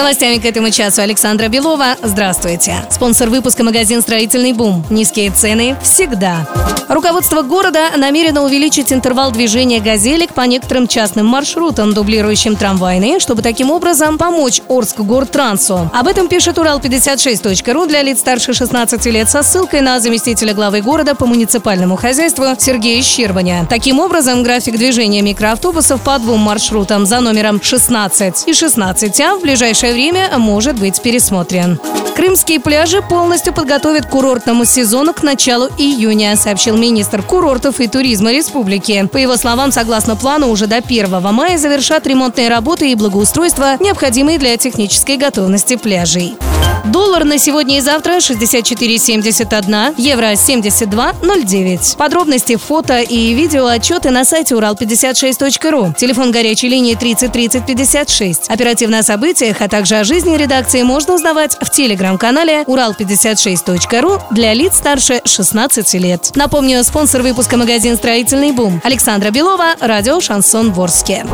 Новостями к этому часу Александра Белова. Здравствуйте. Спонсор выпуска магазин «Строительный бум». Низкие цены всегда. Руководство города намерено увеличить интервал движения газелек по некоторым частным маршрутам, дублирующим трамвайные, чтобы таким образом помочь Орск-Гортрансу. Об этом пишет Урал56.ру для лиц старше 16 лет со ссылкой на заместителя главы города по муниципальному хозяйству Сергея Щербаня. Таким образом, график движения микроавтобусов по двум маршрутам за номером 16 и 16А в ближайшее время может быть пересмотрен. Крымские пляжи полностью подготовят к курортному сезону к началу июня, сообщил министр курортов и туризма республики. По его словам, согласно плану, уже до 1 мая завершат ремонтные работы и благоустройство, необходимые для технической готовности пляжей. Доллар на сегодня и завтра 64,71, евро 72,09. Подробности, фото и видео отчеты на сайте урал56.ру. Телефон горячей линии 30 30 56. Оперативно о событиях, а также о жизни редакции можно узнавать в телеграм-канале урал56.ру для лиц старше 16 лет. Напомню, спонсор выпуска магазин «Строительный бум» Александра Белова, радио «Шансон Ворске».